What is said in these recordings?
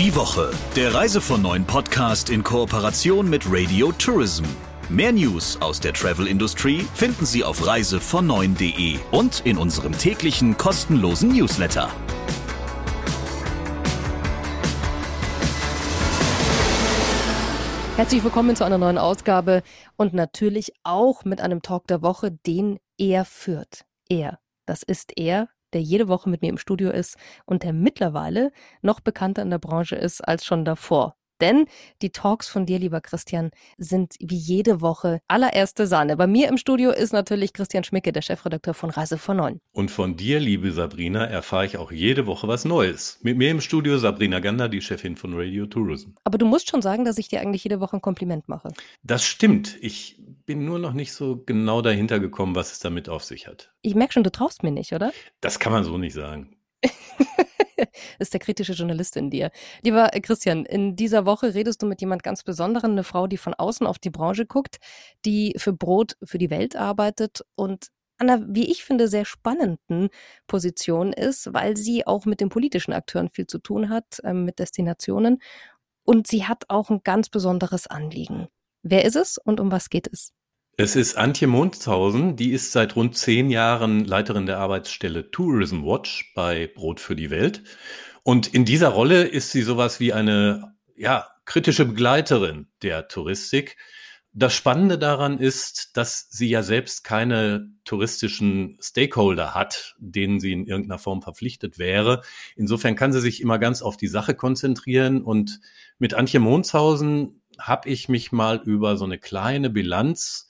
Die Woche, der Reise von neuen Podcast in Kooperation mit Radio Tourism. Mehr News aus der Travel-Industrie finden Sie auf reisevon9.de und in unserem täglichen kostenlosen Newsletter. Herzlich willkommen zu einer neuen Ausgabe und natürlich auch mit einem Talk der Woche, den er führt. Er, das ist er, der jede Woche mit mir im Studio ist und der mittlerweile noch bekannter in der Branche ist als schon davor. Denn die Talks von dir, lieber Christian, sind wie jede Woche allererste Sahne. Bei mir im Studio ist natürlich Christian Schmicke, der Chefredakteur von Reise von Neun. Und von dir, liebe Sabrina, erfahre ich auch jede Woche was Neues. Mit mir im Studio Sabrina Gander, die Chefin von Radio Tourism. Aber du musst schon sagen, dass ich dir eigentlich jede Woche ein Kompliment mache. Das stimmt. Ich bin nur noch nicht so genau dahinter gekommen, was es damit auf sich hat. Ich merke schon, du traust mir nicht, oder? Das kann man so nicht sagen. ist der kritische Journalist in dir. Lieber Christian, in dieser Woche redest du mit jemand ganz Besonderen, eine Frau, die von außen auf die Branche guckt, die für Brot für die Welt arbeitet und an einer, wie ich finde, sehr spannenden Position ist, weil sie auch mit den politischen Akteuren viel zu tun hat, äh, mit Destinationen. Und sie hat auch ein ganz besonderes Anliegen. Wer ist es und um was geht es? Es ist Antje Mundshausen, die ist seit rund zehn Jahren Leiterin der Arbeitsstelle Tourism Watch bei Brot für die Welt. Und in dieser Rolle ist sie sowas wie eine, ja, kritische Begleiterin der Touristik. Das Spannende daran ist, dass sie ja selbst keine touristischen Stakeholder hat, denen sie in irgendeiner Form verpflichtet wäre. Insofern kann sie sich immer ganz auf die Sache konzentrieren. Und mit Antje Monshausen habe ich mich mal über so eine kleine Bilanz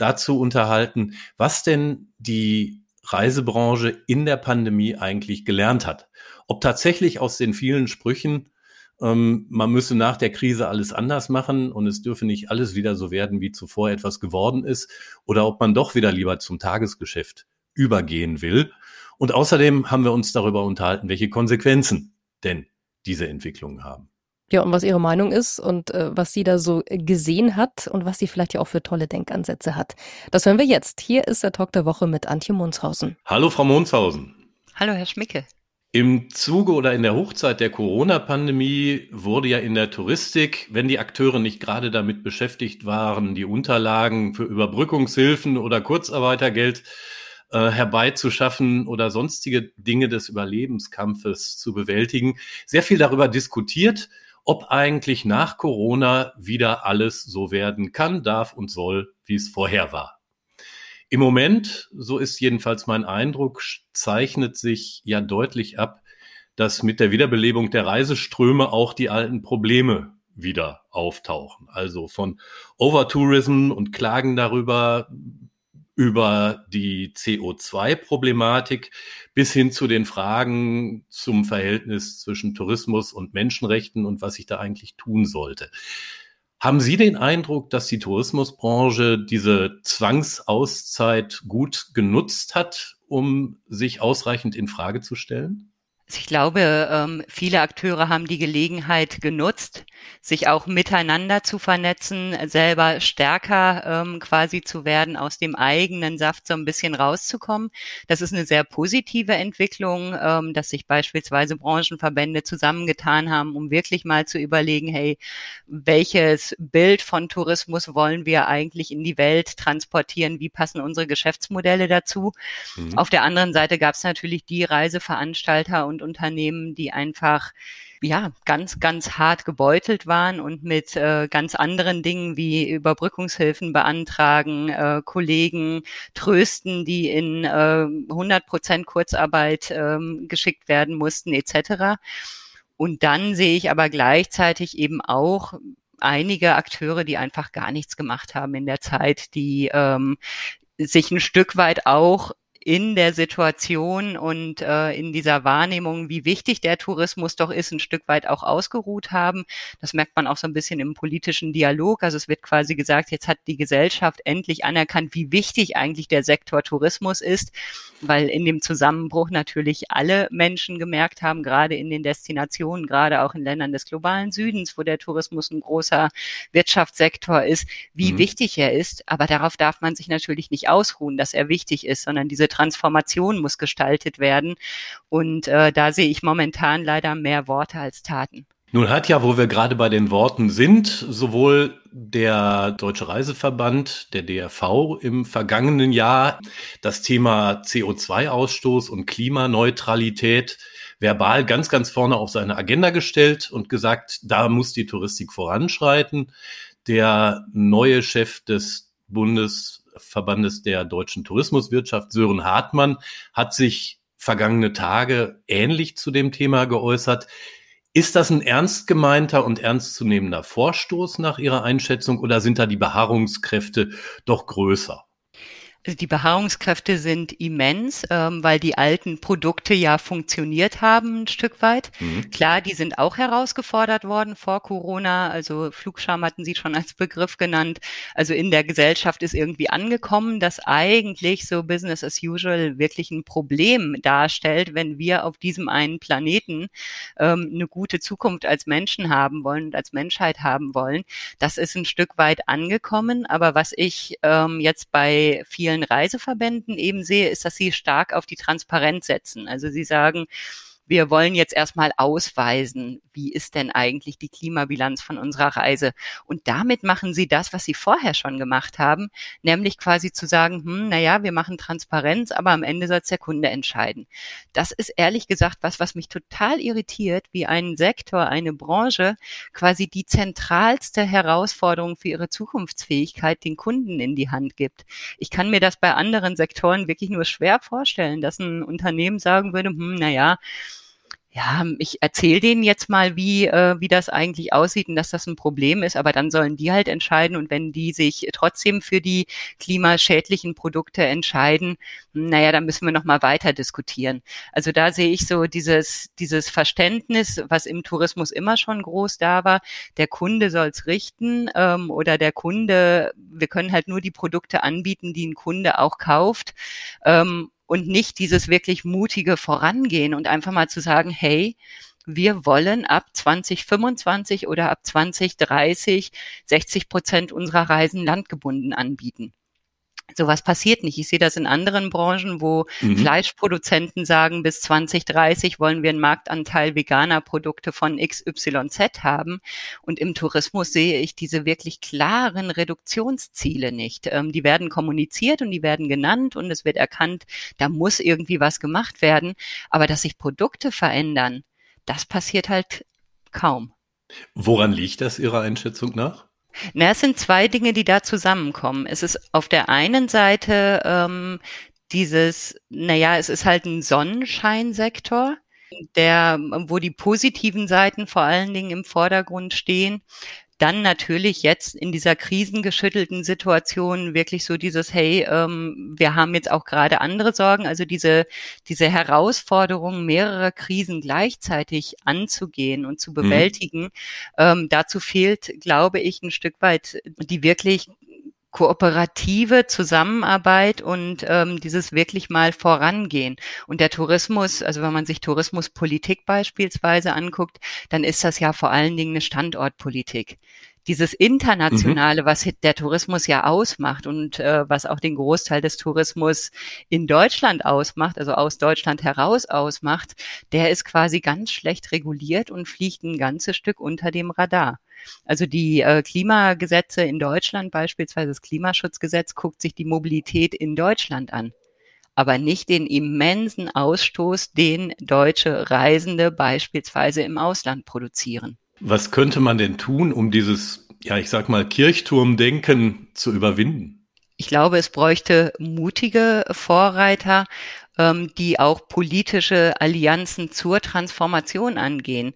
dazu unterhalten, was denn die Reisebranche in der Pandemie eigentlich gelernt hat. Ob tatsächlich aus den vielen Sprüchen, ähm, man müsse nach der Krise alles anders machen und es dürfe nicht alles wieder so werden, wie zuvor etwas geworden ist, oder ob man doch wieder lieber zum Tagesgeschäft übergehen will. Und außerdem haben wir uns darüber unterhalten, welche Konsequenzen denn diese Entwicklungen haben. Ja, und was ihre Meinung ist und äh, was sie da so gesehen hat und was sie vielleicht ja auch für tolle Denkansätze hat. Das hören wir jetzt. Hier ist der Talk der Woche mit Antje Munshausen. Hallo, Frau Munshausen. Hallo, Herr Schmicke. Im Zuge oder in der Hochzeit der Corona-Pandemie wurde ja in der Touristik, wenn die Akteure nicht gerade damit beschäftigt waren, die Unterlagen für Überbrückungshilfen oder Kurzarbeitergeld äh, herbeizuschaffen oder sonstige Dinge des Überlebenskampfes zu bewältigen, sehr viel darüber diskutiert, ob eigentlich nach Corona wieder alles so werden kann, darf und soll, wie es vorher war. Im Moment, so ist jedenfalls mein Eindruck, zeichnet sich ja deutlich ab, dass mit der Wiederbelebung der Reiseströme auch die alten Probleme wieder auftauchen. Also von Overtourism und Klagen darüber, über die CO2-Problematik bis hin zu den Fragen zum Verhältnis zwischen Tourismus und Menschenrechten und was sich da eigentlich tun sollte. Haben Sie den Eindruck, dass die Tourismusbranche diese Zwangsauszeit gut genutzt hat, um sich ausreichend in Frage zu stellen? Ich glaube, ähm, viele Akteure haben die Gelegenheit genutzt, sich auch miteinander zu vernetzen, selber stärker ähm, quasi zu werden, aus dem eigenen Saft so ein bisschen rauszukommen. Das ist eine sehr positive Entwicklung, ähm, dass sich beispielsweise Branchenverbände zusammengetan haben, um wirklich mal zu überlegen, hey, welches Bild von Tourismus wollen wir eigentlich in die Welt transportieren? Wie passen unsere Geschäftsmodelle dazu? Mhm. Auf der anderen Seite gab es natürlich die Reiseveranstalter und und Unternehmen, die einfach ja, ganz, ganz hart gebeutelt waren und mit äh, ganz anderen Dingen wie Überbrückungshilfen beantragen, äh, Kollegen trösten, die in äh, 100 Prozent Kurzarbeit äh, geschickt werden mussten, etc. Und dann sehe ich aber gleichzeitig eben auch einige Akteure, die einfach gar nichts gemacht haben in der Zeit, die ähm, sich ein Stück weit auch in der Situation und äh, in dieser Wahrnehmung, wie wichtig der Tourismus doch ist, ein Stück weit auch ausgeruht haben. Das merkt man auch so ein bisschen im politischen Dialog. Also es wird quasi gesagt, jetzt hat die Gesellschaft endlich anerkannt, wie wichtig eigentlich der Sektor Tourismus ist, weil in dem Zusammenbruch natürlich alle Menschen gemerkt haben, gerade in den Destinationen, gerade auch in Ländern des globalen Südens, wo der Tourismus ein großer Wirtschaftssektor ist, wie mhm. wichtig er ist. Aber darauf darf man sich natürlich nicht ausruhen, dass er wichtig ist, sondern diese Transformation muss gestaltet werden. Und äh, da sehe ich momentan leider mehr Worte als Taten. Nun hat ja, wo wir gerade bei den Worten sind, sowohl der Deutsche Reiseverband, der DRV, im vergangenen Jahr das Thema CO2-Ausstoß und Klimaneutralität verbal ganz, ganz vorne auf seine Agenda gestellt und gesagt, da muss die Touristik voranschreiten. Der neue Chef des Bundesverbandes der deutschen Tourismuswirtschaft, Sören Hartmann, hat sich vergangene Tage ähnlich zu dem Thema geäußert. Ist das ein ernst gemeinter und ernstzunehmender Vorstoß nach Ihrer Einschätzung oder sind da die Beharrungskräfte doch größer? Die Beharrungskräfte sind immens, ähm, weil die alten Produkte ja funktioniert haben ein Stück weit. Mhm. Klar, die sind auch herausgefordert worden vor Corona. Also Flugscham hatten Sie schon als Begriff genannt. Also in der Gesellschaft ist irgendwie angekommen, dass eigentlich so Business as usual wirklich ein Problem darstellt, wenn wir auf diesem einen Planeten ähm, eine gute Zukunft als Menschen haben wollen und als Menschheit haben wollen. Das ist ein Stück weit angekommen. Aber was ich ähm, jetzt bei vielen vielen Reiseverbänden eben sehe, ist, dass sie stark auf die Transparenz setzen. Also sie sagen, wir wollen jetzt erstmal ausweisen, wie ist denn eigentlich die Klimabilanz von unserer Reise. Und damit machen sie das, was sie vorher schon gemacht haben, nämlich quasi zu sagen, hm, naja, wir machen Transparenz, aber am Ende soll es der Kunde entscheiden. Das ist ehrlich gesagt was, was mich total irritiert, wie ein Sektor, eine Branche quasi die zentralste Herausforderung für ihre Zukunftsfähigkeit den Kunden in die Hand gibt. Ich kann mir das bei anderen Sektoren wirklich nur schwer vorstellen, dass ein Unternehmen sagen würde, hm, naja, ja, ich erzähle denen jetzt mal, wie, äh, wie das eigentlich aussieht und dass das ein Problem ist, aber dann sollen die halt entscheiden und wenn die sich trotzdem für die klimaschädlichen Produkte entscheiden, naja, dann müssen wir nochmal weiter diskutieren. Also da sehe ich so dieses, dieses Verständnis, was im Tourismus immer schon groß da war, der Kunde soll's richten ähm, oder der Kunde, wir können halt nur die Produkte anbieten, die ein Kunde auch kauft. Ähm, und nicht dieses wirklich mutige Vorangehen und einfach mal zu sagen, hey, wir wollen ab 2025 oder ab 2030 60 Prozent unserer Reisen landgebunden anbieten. Sowas passiert nicht. Ich sehe das in anderen Branchen, wo mhm. Fleischproduzenten sagen, bis 2030 wollen wir einen Marktanteil veganer Produkte von XYZ haben. Und im Tourismus sehe ich diese wirklich klaren Reduktionsziele nicht. Ähm, die werden kommuniziert und die werden genannt und es wird erkannt, da muss irgendwie was gemacht werden. Aber dass sich Produkte verändern, das passiert halt kaum. Woran liegt das Ihrer Einschätzung nach? Na, es sind zwei Dinge, die da zusammenkommen. Es ist auf der einen Seite ähm, dieses, naja, es ist halt ein Sonnenscheinsektor, der, wo die positiven Seiten vor allen Dingen im Vordergrund stehen dann natürlich jetzt in dieser krisengeschüttelten Situation wirklich so dieses, hey, ähm, wir haben jetzt auch gerade andere Sorgen, also diese, diese Herausforderung, mehrere Krisen gleichzeitig anzugehen und zu mhm. bewältigen, mhm. ähm, dazu fehlt, glaube ich, ein Stück weit die wirklich kooperative Zusammenarbeit und ähm, dieses wirklich mal vorangehen. Und der Tourismus, also wenn man sich Tourismuspolitik beispielsweise anguckt, dann ist das ja vor allen Dingen eine Standortpolitik dieses Internationale, mhm. was der Tourismus ja ausmacht und äh, was auch den Großteil des Tourismus in Deutschland ausmacht, also aus Deutschland heraus ausmacht, der ist quasi ganz schlecht reguliert und fliegt ein ganzes Stück unter dem Radar. Also die äh, Klimagesetze in Deutschland, beispielsweise das Klimaschutzgesetz, guckt sich die Mobilität in Deutschland an aber nicht den immensen Ausstoß, den deutsche Reisende beispielsweise im Ausland produzieren. Was könnte man denn tun, um dieses, ja, ich sag mal, Kirchturmdenken zu überwinden? Ich glaube, es bräuchte mutige Vorreiter, ähm, die auch politische Allianzen zur Transformation angehen.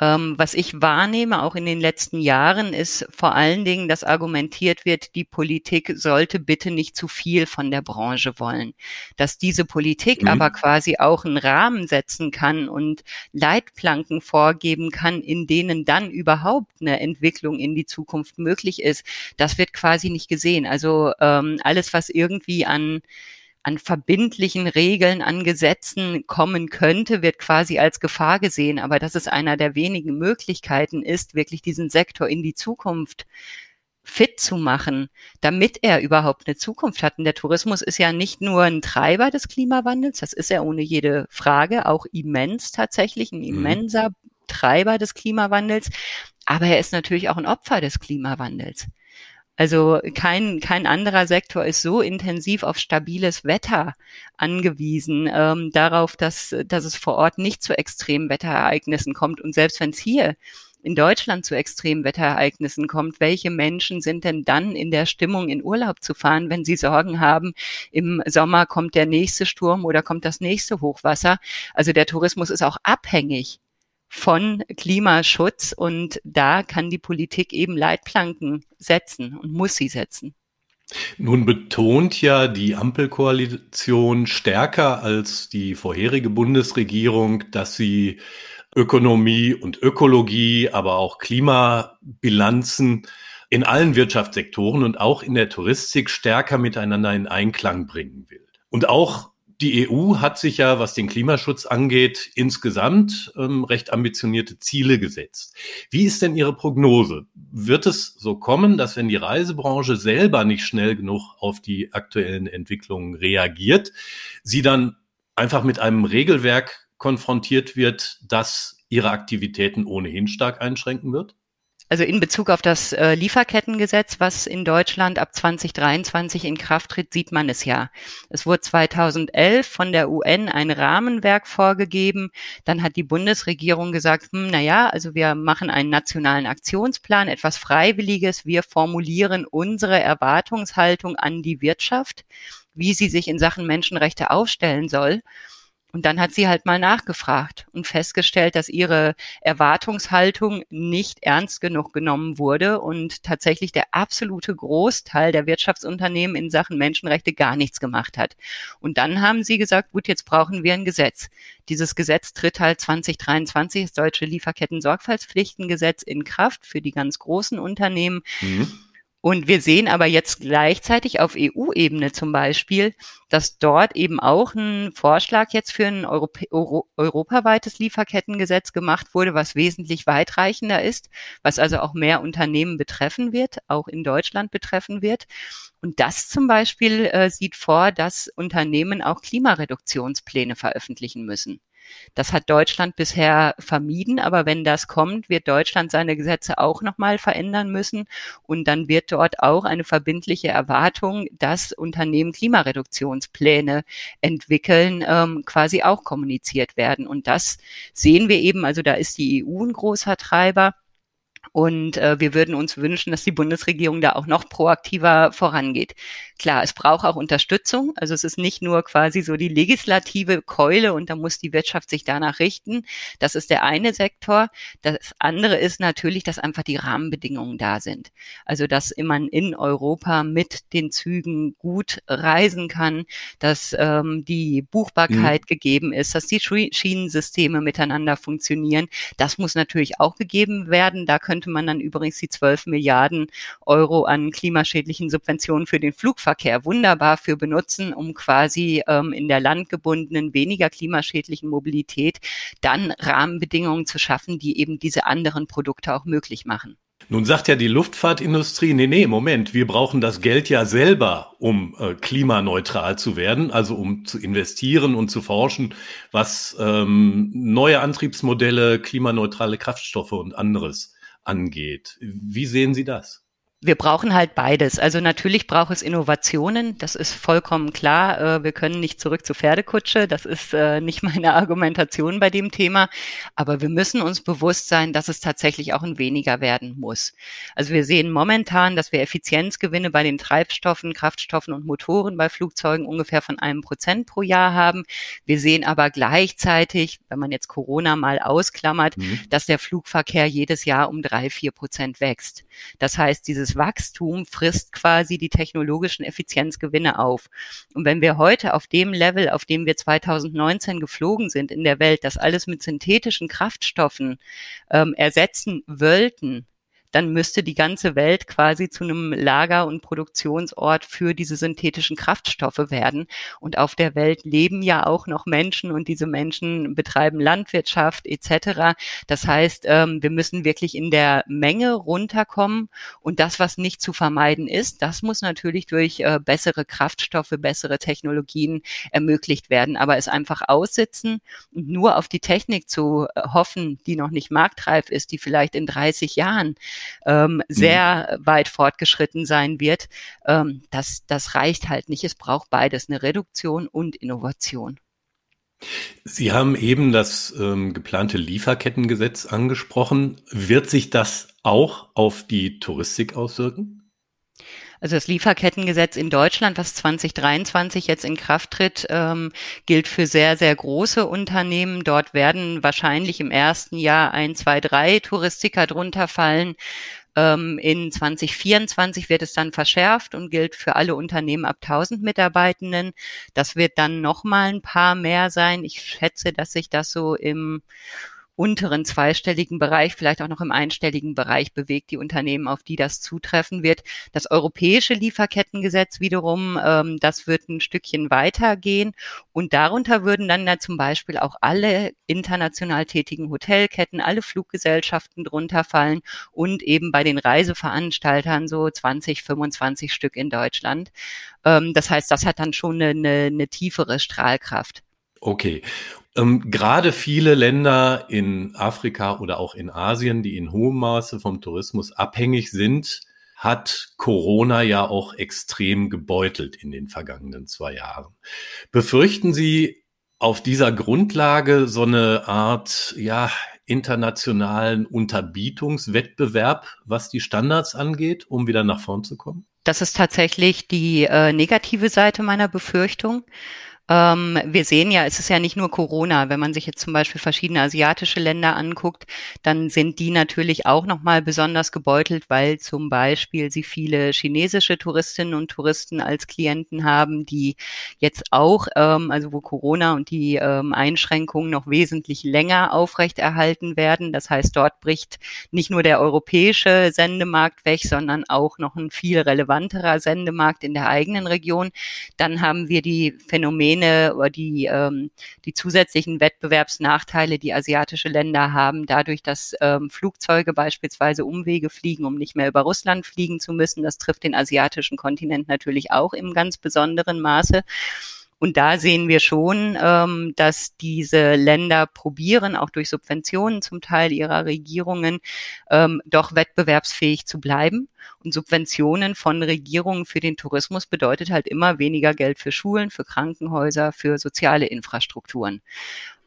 Ähm, was ich wahrnehme, auch in den letzten Jahren, ist vor allen Dingen, dass argumentiert wird, die Politik sollte bitte nicht zu viel von der Branche wollen. Dass diese Politik mhm. aber quasi auch einen Rahmen setzen kann und Leitplanken vorgeben kann, in denen dann überhaupt eine Entwicklung in die Zukunft möglich ist, das wird quasi nicht gesehen. Also ähm, alles, was irgendwie an an verbindlichen Regeln, an Gesetzen kommen könnte, wird quasi als Gefahr gesehen. Aber dass es einer der wenigen Möglichkeiten ist, wirklich diesen Sektor in die Zukunft fit zu machen, damit er überhaupt eine Zukunft hat. Und der Tourismus ist ja nicht nur ein Treiber des Klimawandels, das ist er ohne jede Frage, auch immens tatsächlich, ein mhm. immenser Treiber des Klimawandels, aber er ist natürlich auch ein Opfer des Klimawandels. Also kein, kein anderer Sektor ist so intensiv auf stabiles Wetter angewiesen, ähm, darauf, dass, dass es vor Ort nicht zu extremen Wetterereignissen kommt. Und selbst wenn es hier in Deutschland zu extremen Wetterereignissen kommt, welche Menschen sind denn dann in der Stimmung, in Urlaub zu fahren, wenn sie Sorgen haben, im Sommer kommt der nächste Sturm oder kommt das nächste Hochwasser? Also der Tourismus ist auch abhängig von Klimaschutz und da kann die Politik eben Leitplanken setzen und muss sie setzen. Nun betont ja die Ampelkoalition stärker als die vorherige Bundesregierung, dass sie Ökonomie und Ökologie, aber auch Klimabilanzen in allen Wirtschaftssektoren und auch in der Touristik stärker miteinander in Einklang bringen will. Und auch die EU hat sich ja, was den Klimaschutz angeht, insgesamt ähm, recht ambitionierte Ziele gesetzt. Wie ist denn Ihre Prognose? Wird es so kommen, dass wenn die Reisebranche selber nicht schnell genug auf die aktuellen Entwicklungen reagiert, sie dann einfach mit einem Regelwerk konfrontiert wird, das ihre Aktivitäten ohnehin stark einschränken wird? Also in Bezug auf das äh, Lieferkettengesetz, was in Deutschland ab 2023 in Kraft tritt, sieht man es ja. Es wurde 2011 von der UN ein Rahmenwerk vorgegeben. Dann hat die Bundesregierung gesagt, hm, na ja, also wir machen einen nationalen Aktionsplan, etwas Freiwilliges. Wir formulieren unsere Erwartungshaltung an die Wirtschaft, wie sie sich in Sachen Menschenrechte aufstellen soll. Und dann hat sie halt mal nachgefragt und festgestellt, dass ihre Erwartungshaltung nicht ernst genug genommen wurde und tatsächlich der absolute Großteil der Wirtschaftsunternehmen in Sachen Menschenrechte gar nichts gemacht hat. Und dann haben sie gesagt, gut, jetzt brauchen wir ein Gesetz. Dieses Gesetz tritt halt 2023, das deutsche Lieferketten-Sorgfaltspflichtengesetz in Kraft für die ganz großen Unternehmen. Mhm. Und wir sehen aber jetzt gleichzeitig auf EU-Ebene zum Beispiel, dass dort eben auch ein Vorschlag jetzt für ein Europä Euro europaweites Lieferkettengesetz gemacht wurde, was wesentlich weitreichender ist, was also auch mehr Unternehmen betreffen wird, auch in Deutschland betreffen wird. Und das zum Beispiel äh, sieht vor, dass Unternehmen auch Klimareduktionspläne veröffentlichen müssen. Das hat Deutschland bisher vermieden, aber wenn das kommt, wird Deutschland seine Gesetze auch nochmal verändern müssen und dann wird dort auch eine verbindliche Erwartung, dass Unternehmen Klimareduktionspläne entwickeln, ähm, quasi auch kommuniziert werden. Und das sehen wir eben, also da ist die EU ein großer Treiber. Und äh, wir würden uns wünschen, dass die Bundesregierung da auch noch proaktiver vorangeht. Klar, es braucht auch Unterstützung. Also es ist nicht nur quasi so die legislative Keule und da muss die Wirtschaft sich danach richten. Das ist der eine Sektor. Das andere ist natürlich, dass einfach die Rahmenbedingungen da sind. Also dass man in Europa mit den Zügen gut reisen kann, dass ähm, die Buchbarkeit mhm. gegeben ist, dass die Schienensysteme miteinander funktionieren. Das muss natürlich auch gegeben werden. Da könnte man dann übrigens die 12 Milliarden Euro an klimaschädlichen Subventionen für den Flugverkehr wunderbar für benutzen, um quasi ähm, in der landgebundenen, weniger klimaschädlichen Mobilität dann Rahmenbedingungen zu schaffen, die eben diese anderen Produkte auch möglich machen. Nun sagt ja die Luftfahrtindustrie, nee, nee, Moment, wir brauchen das Geld ja selber, um äh, klimaneutral zu werden, also um zu investieren und zu forschen, was ähm, neue Antriebsmodelle, klimaneutrale Kraftstoffe und anderes angeht. Wie sehen Sie das? Wir brauchen halt beides. Also natürlich braucht es Innovationen, das ist vollkommen klar. Äh, wir können nicht zurück zur Pferdekutsche, das ist äh, nicht meine Argumentation bei dem Thema. Aber wir müssen uns bewusst sein, dass es tatsächlich auch ein weniger werden muss. Also wir sehen momentan, dass wir Effizienzgewinne bei den Treibstoffen, Kraftstoffen und Motoren bei Flugzeugen ungefähr von einem Prozent pro Jahr haben. Wir sehen aber gleichzeitig, wenn man jetzt Corona mal ausklammert, mhm. dass der Flugverkehr jedes Jahr um drei, vier Prozent wächst. Das heißt, dieses Wachstum frisst quasi die technologischen Effizienzgewinne auf. Und wenn wir heute auf dem Level, auf dem wir 2019 geflogen sind in der Welt, das alles mit synthetischen Kraftstoffen ähm, ersetzen wollten, dann müsste die ganze Welt quasi zu einem Lager- und Produktionsort für diese synthetischen Kraftstoffe werden. Und auf der Welt leben ja auch noch Menschen und diese Menschen betreiben Landwirtschaft etc. Das heißt, ähm, wir müssen wirklich in der Menge runterkommen und das, was nicht zu vermeiden ist, das muss natürlich durch äh, bessere Kraftstoffe, bessere Technologien ermöglicht werden. Aber es einfach aussitzen und nur auf die Technik zu äh, hoffen, die noch nicht marktreif ist, die vielleicht in 30 Jahren ähm, mhm. sehr mhm. weit fortgeschritten sein wird, ähm, das, das reicht halt nicht. Es braucht beides, eine Reduktion und Innovation. Sie haben eben das ähm, geplante Lieferkettengesetz angesprochen. Wird sich das auch auf die Touristik auswirken? Also das Lieferkettengesetz in Deutschland, was 2023 jetzt in Kraft tritt, ähm, gilt für sehr, sehr große Unternehmen. Dort werden wahrscheinlich im ersten Jahr ein, zwei, drei Touristiker drunter fallen. Ähm, in 2024 wird es dann verschärft und gilt für alle Unternehmen ab 1000 Mitarbeitenden. Das wird dann noch mal ein paar mehr sein. Ich schätze, dass sich das so im unteren zweistelligen Bereich, vielleicht auch noch im einstelligen Bereich bewegt, die Unternehmen, auf die das zutreffen wird. Das europäische Lieferkettengesetz wiederum, ähm, das wird ein Stückchen weitergehen und darunter würden dann da zum Beispiel auch alle international tätigen Hotelketten, alle Fluggesellschaften drunter fallen und eben bei den Reiseveranstaltern so 20, 25 Stück in Deutschland. Ähm, das heißt, das hat dann schon eine, eine, eine tiefere Strahlkraft. Okay. Ähm, Gerade viele Länder in Afrika oder auch in Asien, die in hohem Maße vom Tourismus abhängig sind, hat Corona ja auch extrem gebeutelt in den vergangenen zwei Jahren. Befürchten Sie auf dieser Grundlage so eine Art, ja, internationalen Unterbietungswettbewerb, was die Standards angeht, um wieder nach vorn zu kommen? Das ist tatsächlich die äh, negative Seite meiner Befürchtung. Ähm, wir sehen ja, es ist ja nicht nur Corona. Wenn man sich jetzt zum Beispiel verschiedene asiatische Länder anguckt, dann sind die natürlich auch nochmal besonders gebeutelt, weil zum Beispiel sie viele chinesische Touristinnen und Touristen als Klienten haben, die jetzt auch, ähm, also wo Corona und die ähm, Einschränkungen noch wesentlich länger aufrechterhalten werden. Das heißt, dort bricht nicht nur der europäische Sendemarkt weg, sondern auch noch ein viel relevanterer Sendemarkt in der eigenen Region. Dann haben wir die Phänomene, Phänomene oder die, ähm, die zusätzlichen Wettbewerbsnachteile, die asiatische Länder haben, dadurch, dass ähm, Flugzeuge beispielsweise Umwege fliegen, um nicht mehr über Russland fliegen zu müssen. Das trifft den asiatischen Kontinent natürlich auch im ganz besonderen Maße. Und da sehen wir schon, ähm, dass diese Länder probieren, auch durch Subventionen zum Teil ihrer Regierungen, ähm, doch wettbewerbsfähig zu bleiben. Und Subventionen von Regierungen für den Tourismus bedeutet halt immer weniger Geld für Schulen, für Krankenhäuser, für soziale Infrastrukturen.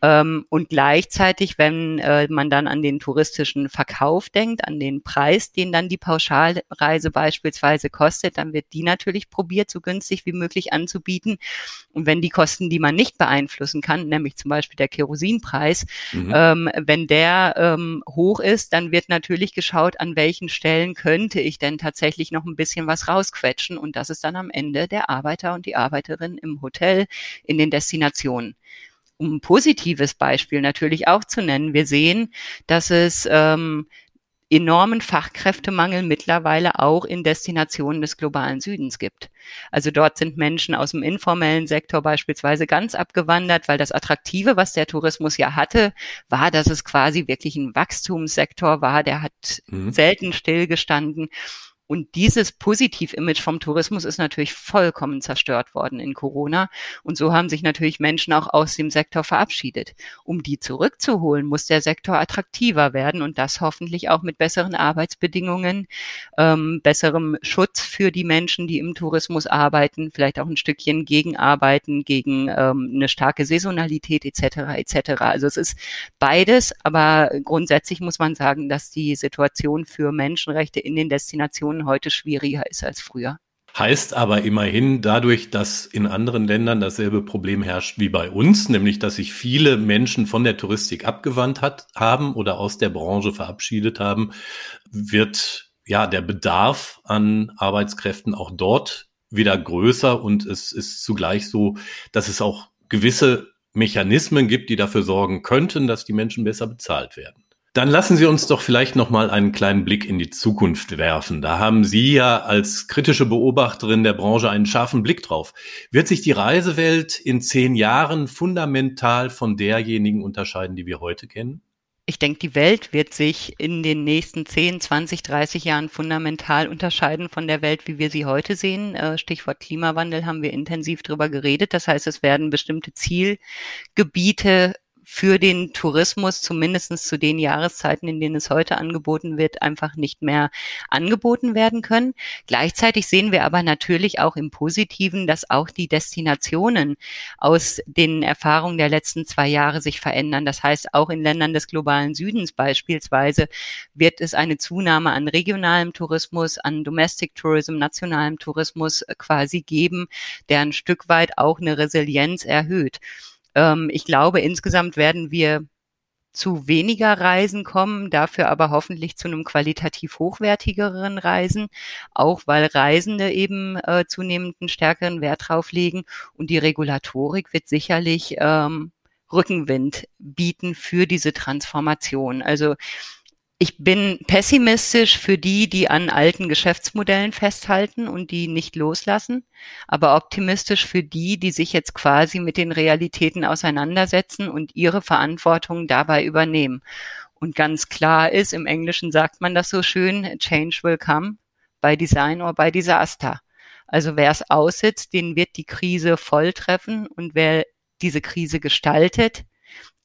Ähm, und gleichzeitig, wenn äh, man dann an den touristischen Verkauf denkt, an den Preis, den dann die Pauschalreise beispielsweise kostet, dann wird die natürlich probiert, so günstig wie möglich anzubieten. Und wenn die Kosten, die man nicht beeinflussen kann, nämlich zum Beispiel der Kerosinpreis, mhm. ähm, wenn der ähm, hoch ist, dann wird natürlich geschaut, an welchen Stellen könnte ich denn tatsächlich noch ein bisschen was rausquetschen. Und das ist dann am Ende der Arbeiter und die Arbeiterin im Hotel, in den Destinationen um ein positives Beispiel natürlich auch zu nennen, wir sehen, dass es ähm, enormen Fachkräftemangel mittlerweile auch in Destinationen des globalen Südens gibt. Also dort sind Menschen aus dem informellen Sektor beispielsweise ganz abgewandert, weil das Attraktive, was der Tourismus ja hatte, war, dass es quasi wirklich ein Wachstumssektor war, der hat mhm. selten stillgestanden. Und dieses Positiv-Image vom Tourismus ist natürlich vollkommen zerstört worden in Corona. Und so haben sich natürlich Menschen auch aus dem Sektor verabschiedet. Um die zurückzuholen, muss der Sektor attraktiver werden und das hoffentlich auch mit besseren Arbeitsbedingungen, ähm, besserem Schutz für die Menschen, die im Tourismus arbeiten, vielleicht auch ein Stückchen gegenarbeiten, gegen ähm, eine starke Saisonalität etc. etc. Also es ist beides, aber grundsätzlich muss man sagen, dass die Situation für Menschenrechte in den Destinationen Situationen heute schwieriger ist als früher. Heißt aber immerhin dadurch, dass in anderen Ländern dasselbe Problem herrscht wie bei uns, nämlich dass sich viele Menschen von der Touristik abgewandt hat, haben oder aus der Branche verabschiedet haben, wird ja der Bedarf an Arbeitskräften auch dort wieder größer und es ist zugleich so, dass es auch gewisse Mechanismen gibt, die dafür sorgen könnten, dass die Menschen besser bezahlt werden. Dann lassen Sie uns doch vielleicht noch mal einen kleinen Blick in die Zukunft werfen. Da haben Sie ja als kritische Beobachterin der Branche einen scharfen Blick drauf. Wird sich die Reisewelt in zehn Jahren fundamental von derjenigen unterscheiden, die wir heute kennen? Ich denke, die Welt wird sich in den nächsten 10, 20, 30 Jahren fundamental unterscheiden von der Welt, wie wir sie heute sehen. Äh, Stichwort Klimawandel haben wir intensiv drüber geredet. Das heißt, es werden bestimmte Zielgebiete für den Tourismus, zumindestens zu den Jahreszeiten, in denen es heute angeboten wird, einfach nicht mehr angeboten werden können. Gleichzeitig sehen wir aber natürlich auch im Positiven, dass auch die Destinationen aus den Erfahrungen der letzten zwei Jahre sich verändern. Das heißt, auch in Ländern des globalen Südens beispielsweise wird es eine Zunahme an regionalem Tourismus, an Domestic Tourism, nationalem Tourismus quasi geben, der ein Stück weit auch eine Resilienz erhöht. Ähm, ich glaube, insgesamt werden wir zu weniger Reisen kommen, dafür aber hoffentlich zu einem qualitativ hochwertigeren Reisen, auch weil Reisende eben äh, zunehmend einen stärkeren Wert drauf legen und die Regulatorik wird sicherlich ähm, Rückenwind bieten für diese Transformation. Also ich bin pessimistisch für die, die an alten Geschäftsmodellen festhalten und die nicht loslassen, aber optimistisch für die, die sich jetzt quasi mit den Realitäten auseinandersetzen und ihre Verantwortung dabei übernehmen. Und ganz klar ist, im Englischen sagt man das so schön, Change will come by Design or by Disaster. Also wer es aussitzt, den wird die Krise voll treffen und wer diese Krise gestaltet,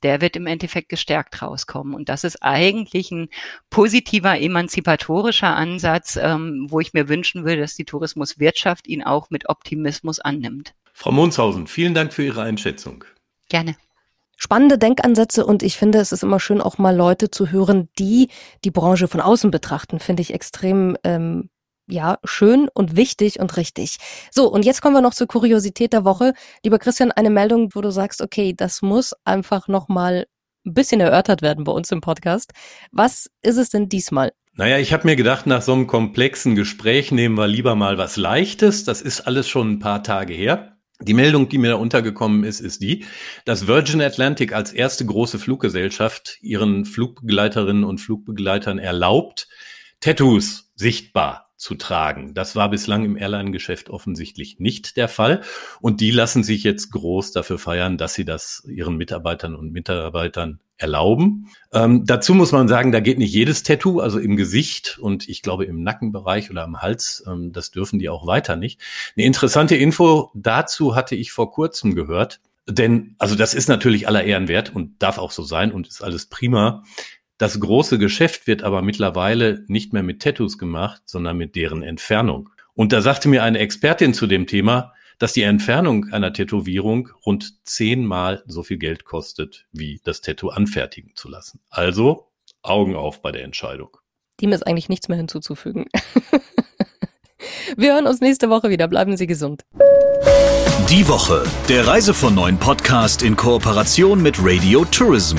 der wird im Endeffekt gestärkt rauskommen. Und das ist eigentlich ein positiver, emanzipatorischer Ansatz, ähm, wo ich mir wünschen würde, dass die Tourismuswirtschaft ihn auch mit Optimismus annimmt. Frau Monshausen, vielen Dank für Ihre Einschätzung. Gerne. Spannende Denkansätze und ich finde, es ist immer schön, auch mal Leute zu hören, die die Branche von außen betrachten, finde ich extrem ähm, ja, schön und wichtig und richtig. So, und jetzt kommen wir noch zur Kuriosität der Woche. Lieber Christian, eine Meldung, wo du sagst, okay, das muss einfach nochmal ein bisschen erörtert werden bei uns im Podcast. Was ist es denn diesmal? Naja, ich habe mir gedacht, nach so einem komplexen Gespräch nehmen wir lieber mal was Leichtes. Das ist alles schon ein paar Tage her. Die Meldung, die mir da untergekommen ist, ist die, dass Virgin Atlantic als erste große Fluggesellschaft ihren Flugbegleiterinnen und Flugbegleitern erlaubt, Tattoos sichtbar zu tragen. Das war bislang im Airline-Geschäft offensichtlich nicht der Fall. Und die lassen sich jetzt groß dafür feiern, dass sie das ihren Mitarbeitern und Mitarbeitern erlauben. Ähm, dazu muss man sagen, da geht nicht jedes Tattoo, also im Gesicht und ich glaube im Nackenbereich oder am Hals, ähm, das dürfen die auch weiter nicht. Eine interessante Info dazu hatte ich vor kurzem gehört. Denn, also das ist natürlich aller Ehren wert und darf auch so sein und ist alles prima. Das große Geschäft wird aber mittlerweile nicht mehr mit Tattoos gemacht, sondern mit deren Entfernung. Und da sagte mir eine Expertin zu dem Thema, dass die Entfernung einer Tätowierung rund zehnmal so viel Geld kostet, wie das Tattoo anfertigen zu lassen. Also Augen auf bei der Entscheidung. Dem ist eigentlich nichts mehr hinzuzufügen. Wir hören uns nächste Woche wieder. Bleiben Sie gesund. Die Woche, der Reise von neuen Podcast in Kooperation mit Radio Tourism.